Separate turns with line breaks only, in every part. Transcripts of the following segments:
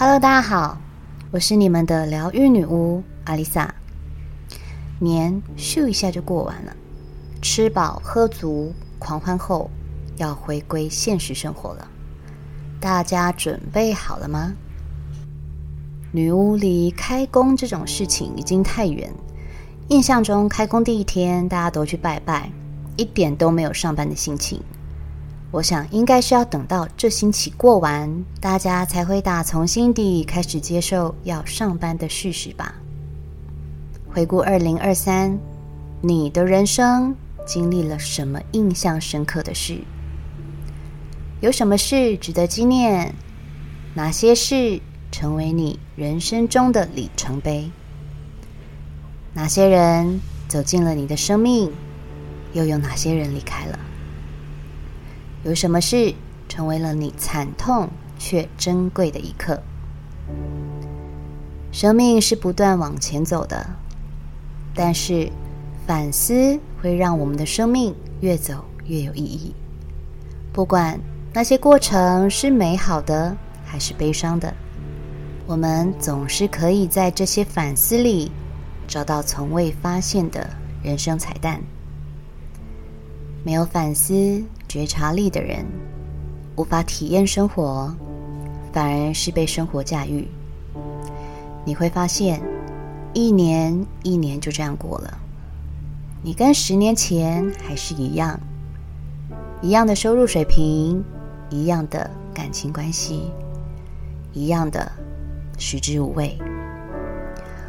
Hello，大家好，我是你们的疗愈女巫阿丽萨。年咻一下就过完了，吃饱喝足，狂欢后要回归现实生活了。大家准备好了吗？女巫离开工这种事情已经太远。印象中开工第一天，大家都去拜拜，一点都没有上班的心情。我想，应该是要等到这星期过完，大家才会打从心底开始接受要上班的事实吧。回顾二零二三，你的人生经历了什么印象深刻的事？有什么事值得纪念？哪些事成为你人生中的里程碑？哪些人走进了你的生命？又有哪些人离开了？有什么事成为了你惨痛却珍贵的一刻？生命是不断往前走的，但是反思会让我们的生命越走越有意义。不管那些过程是美好的还是悲伤的，我们总是可以在这些反思里找到从未发现的人生彩蛋。没有反思觉察力的人，无法体验生活，反而是被生活驾驭。你会发现，一年一年就这样过了，你跟十年前还是一样，一样的收入水平，一样的感情关系，一样的食之无味。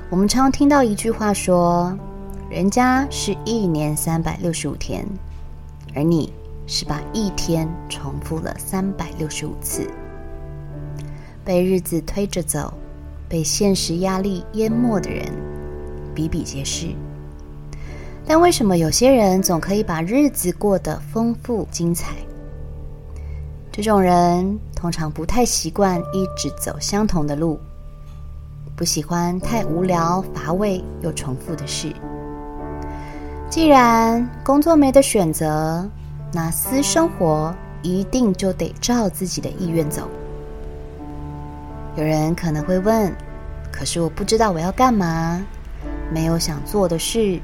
我们常听到一句话说：“人家是一年三百六十五天。”而你是把一天重复了三百六十五次，被日子推着走，被现实压力淹没的人比比皆是。但为什么有些人总可以把日子过得丰富精彩？这种人通常不太习惯一直走相同的路，不喜欢太无聊、乏味又重复的事。既然工作没得选择，那私生活一定就得照自己的意愿走。有人可能会问：“可是我不知道我要干嘛，没有想做的事，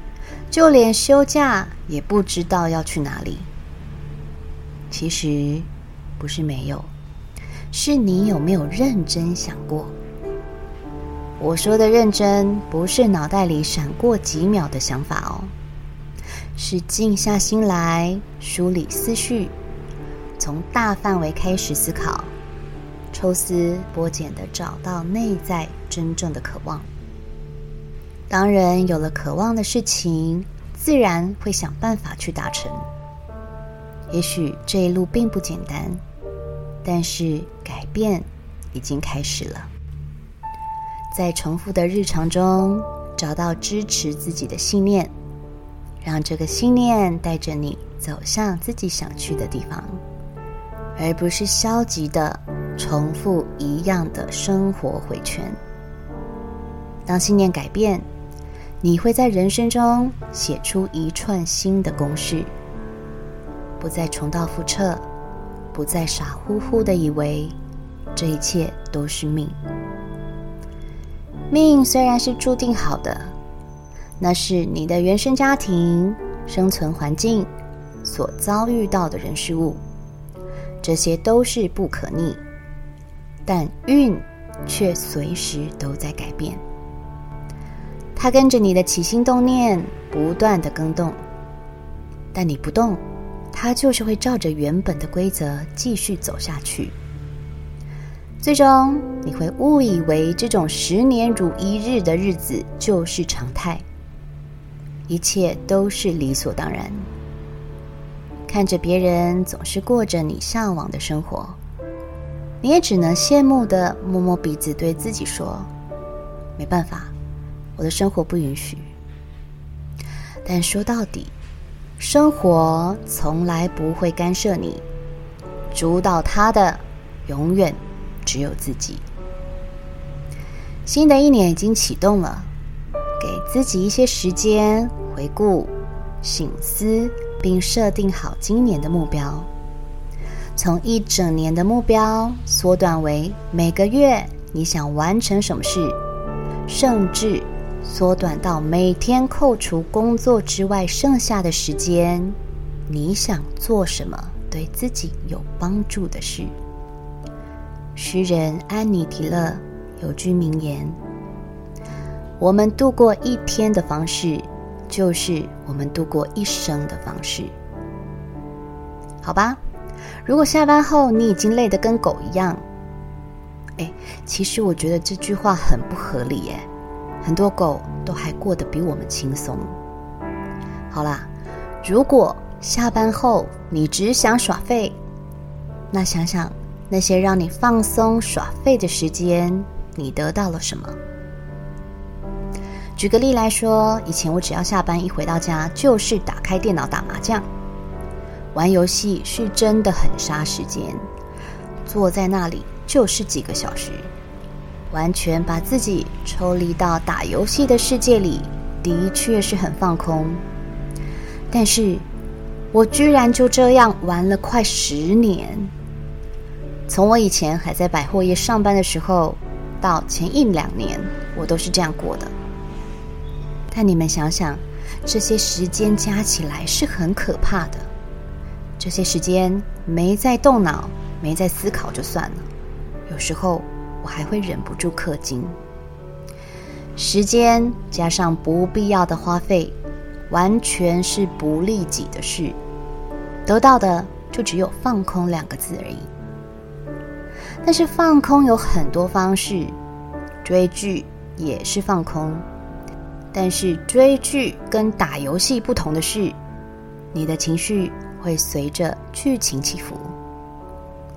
就连休假也不知道要去哪里。”其实不是没有，是你有没有认真想过？我说的认真，不是脑袋里闪过几秒的想法哦。是静下心来梳理思绪，从大范围开始思考，抽丝剥茧地找到内在真正的渴望。当人有了渴望的事情，自然会想办法去达成。也许这一路并不简单，但是改变已经开始了。在重复的日常中，找到支持自己的信念。让这个信念带着你走向自己想去的地方，而不是消极的重复一样的生活回圈。当信念改变，你会在人生中写出一串新的公式，不再重蹈覆辙，不再傻乎乎的以为这一切都是命。命虽然是注定好的。那是你的原生家庭、生存环境所遭遇到的人事物，这些都是不可逆，但运却随时都在改变。它跟着你的起心动念不断的更动，但你不动，它就是会照着原本的规则继续走下去。最终，你会误以为这种十年如一日的日子就是常态。一切都是理所当然。看着别人总是过着你向往的生活，你也只能羡慕地摸摸鼻子，对自己说：“没办法，我的生活不允许。”但说到底，生活从来不会干涉你，主导它的永远只有自己。新的一年已经启动了。自己一些时间回顾、醒思，并设定好今年的目标。从一整年的目标缩短为每个月你想完成什么事，甚至缩短到每天扣除工作之外剩下的时间，你想做什么对自己有帮助的事。诗人安妮·提勒有句名言：“我们度过一天的方式，就是我们度过一生的方式。”好吧，如果下班后你已经累得跟狗一样，哎，其实我觉得这句话很不合理耶。很多狗都还过得比我们轻松。好啦，如果下班后你只想耍废，那想想那些让你放松耍废的时间，你得到了什么？举个例来说，以前我只要下班一回到家，就是打开电脑打麻将。玩游戏是真的很杀时间，坐在那里就是几个小时，完全把自己抽离到打游戏的世界里，的确是很放空。但是，我居然就这样玩了快十年。从我以前还在百货业上班的时候，到前一两年，我都是这样过的。但你们想想，这些时间加起来是很可怕的。这些时间没在动脑，没在思考就算了，有时候我还会忍不住氪金。时间加上不必要的花费，完全是不利己的事，得到的就只有放空两个字而已。但是放空有很多方式，追剧也是放空，但是追剧跟打游戏不同的是，你的情绪。会随着剧情起伏，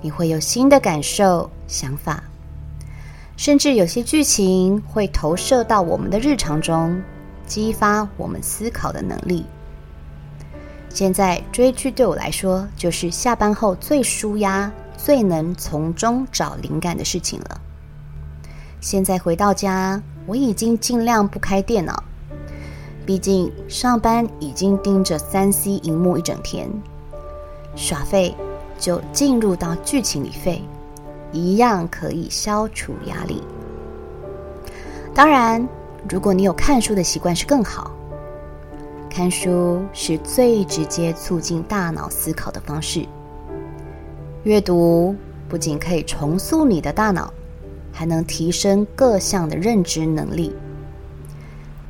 你会有新的感受、想法，甚至有些剧情会投射到我们的日常中，激发我们思考的能力。现在追剧对我来说，就是下班后最舒压、最能从中找灵感的事情了。现在回到家，我已经尽量不开电脑，毕竟上班已经盯着三 C 荧幕一整天。耍废就进入到剧情里废，一样可以消除压力。当然，如果你有看书的习惯是更好。看书是最直接促进大脑思考的方式。阅读不仅可以重塑你的大脑，还能提升各项的认知能力。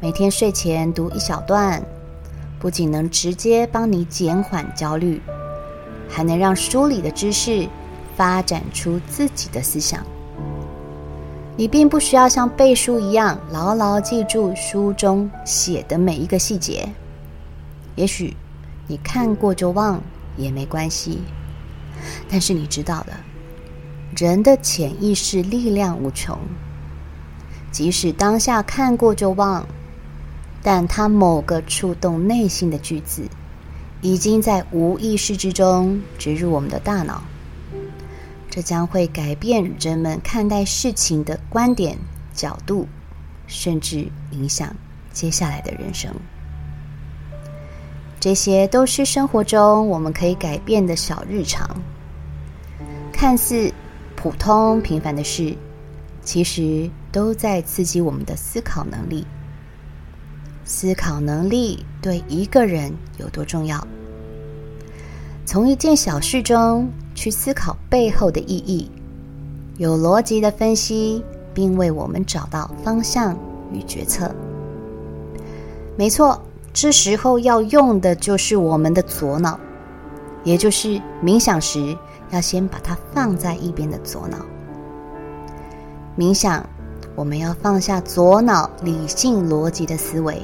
每天睡前读一小段，不仅能直接帮你减缓焦虑。还能让书里的知识发展出自己的思想。你并不需要像背书一样牢牢记住书中写的每一个细节。也许你看过就忘也没关系。但是你知道的，人的潜意识力量无穷。即使当下看过就忘，但他某个触动内心的句子。已经在无意识之中植入我们的大脑，这将会改变人们看待事情的观点、角度，甚至影响接下来的人生。这些都是生活中我们可以改变的小日常，看似普通平凡的事，其实都在刺激我们的思考能力。思考能力对一个人有多重要？从一件小事中去思考背后的意义，有逻辑的分析，并为我们找到方向与决策。没错，这时候要用的就是我们的左脑，也就是冥想时要先把它放在一边的左脑。冥想，我们要放下左脑理性逻辑的思维。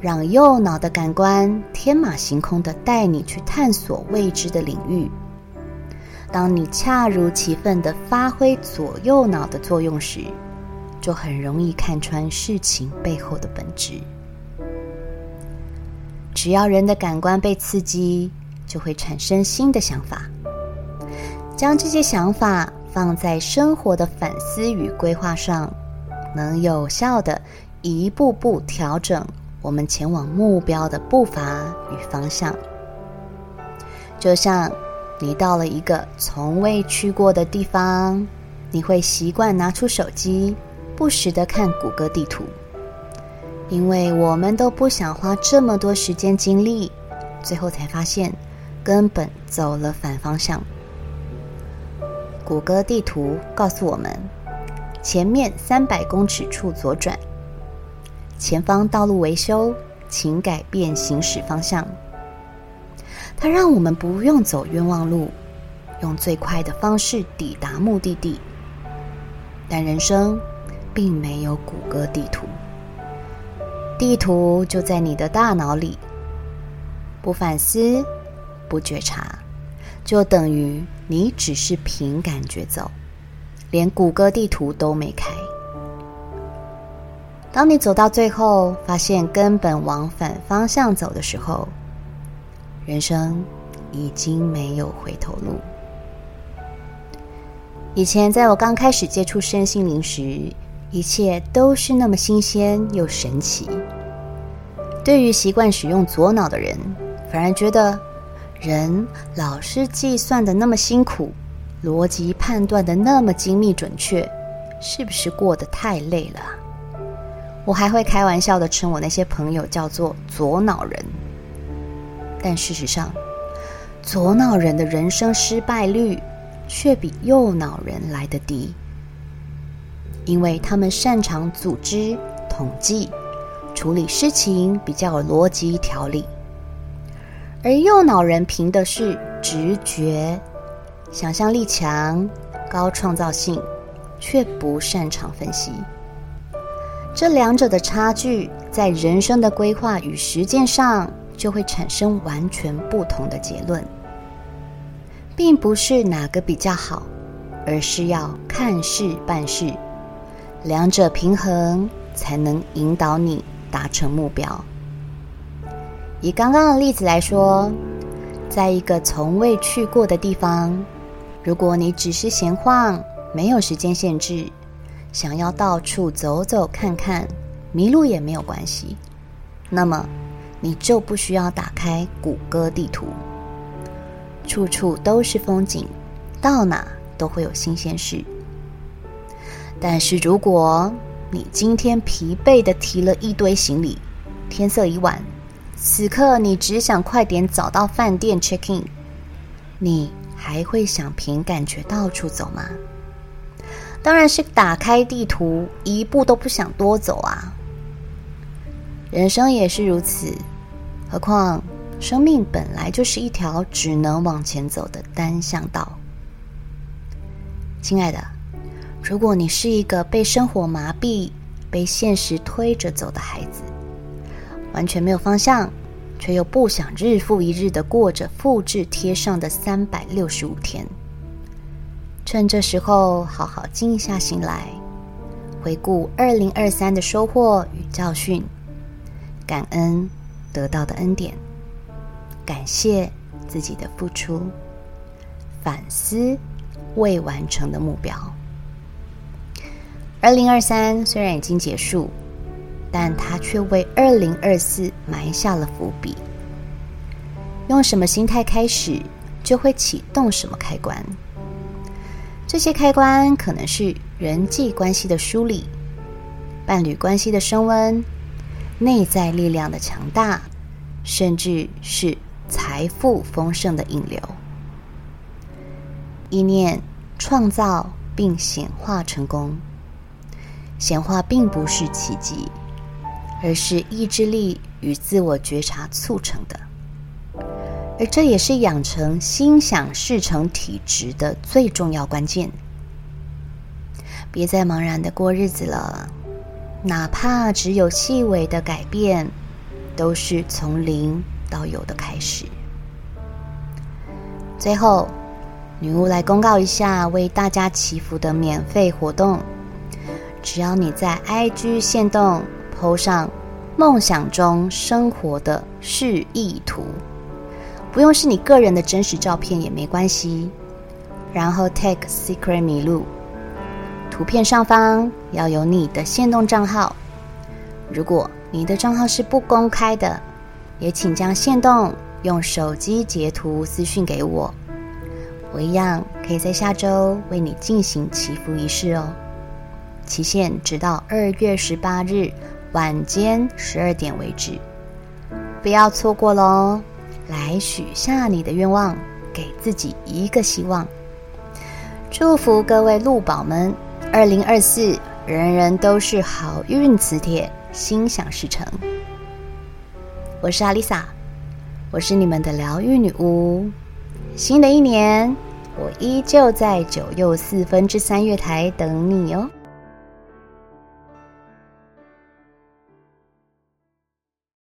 让右脑的感官天马行空地带你去探索未知的领域。当你恰如其分地发挥左右脑的作用时，就很容易看穿事情背后的本质。只要人的感官被刺激，就会产生新的想法。将这些想法放在生活的反思与规划上，能有效地一步步调整。我们前往目标的步伐与方向，就像你到了一个从未去过的地方，你会习惯拿出手机，不时的看谷歌地图，因为我们都不想花这么多时间精力，最后才发现根本走了反方向。谷歌地图告诉我们，前面三百公尺处左转，前方道路维修，请改变行驶方向。它让我们不用走冤枉路，用最快的方式抵达目的地。但人生并没有谷歌地图，地图就在你的大脑里。不反思，不觉察，就等于你只是凭感觉走，连谷歌地图都没开。当你走到最后，发现根本往反方向走的时候，人生已经没有回头路。以前在我刚开始接触身心灵时，一切都是那么新鲜又神奇。对于习惯使用左脑的人，反而觉得人老是计算的那么辛苦，逻辑判断的那么精密准确，是不是过得太累了？我还会开玩笑的称我那些朋友叫做左脑人。但事实上，左脑人的人生失败率却比右脑人来得低，因为他们擅长组织、统计、处理事情，比较有逻辑条理；而右脑人凭的是直觉，想象力强、高创造性，却不擅长分析。这两者的差距，在人生的规划与实践上，就会产生完全不同的结论，并不是哪个比较好，而是要看事办事，两者平衡才能引导你达成目标。以刚刚的例子来说，在一个从未去过的地方，如果你只是闲晃，没有时间限制，想要到处走走看看，迷路也没有关系，那么。你就不需要打开谷歌地图，处处都是风景，到哪都会有新鲜事。但是如果你今天疲惫的提了一堆行李，天色已晚，此刻你只想快点找到饭店 check in，你还会想凭感觉到处走吗？当然是打开地图，一步都不想多走啊。人生也是如此，何况生命本来就是一条只能往前走的单向道。亲爱的，如果你是一个被生活麻痹、被现实推着走的孩子，完全没有方向，却又不想日复一日的过着复制贴上的三百六十五天，趁这时候好好静下心来，回顾二零二三的收获与教训。感恩得到的恩典，感谢自己的付出，反思未完成的目标。二零二三虽然已经结束，但它却为二零二四埋下了伏笔。用什么心态开始，就会启动什么开关。这些开关可能是人际关系的梳理，伴侣关系的升温。内在力量的强大，甚至是财富丰盛的引流。意念创造并显化成功，显化并不是奇迹，而是意志力与自我觉察促成的。而这也是养成心想事成体质的最重要关键。别再茫然的过日子了。哪怕只有细微的改变，都是从零到有的开始。最后，女巫来公告一下为大家祈福的免费活动：只要你在 IG 线动 PO 上梦想中生活的示意图，不用是你个人的真实照片也没关系，然后 tag Secret 麋鹿。图片上方要有你的限动账号，如果你的账号是不公开的，也请将限动用手机截图私讯给我，我一样可以在下周为你进行祈福仪式哦，期限直到二月十八日晚间十二点为止，不要错过喽！来许下你的愿望，给自己一个希望。祝福各位鹿宝们，二零二四人人都是好运磁铁，心想事成。我是阿丽萨，我是你们的疗愈女巫。新的一年，我依旧在九又四分之三月台等你哦。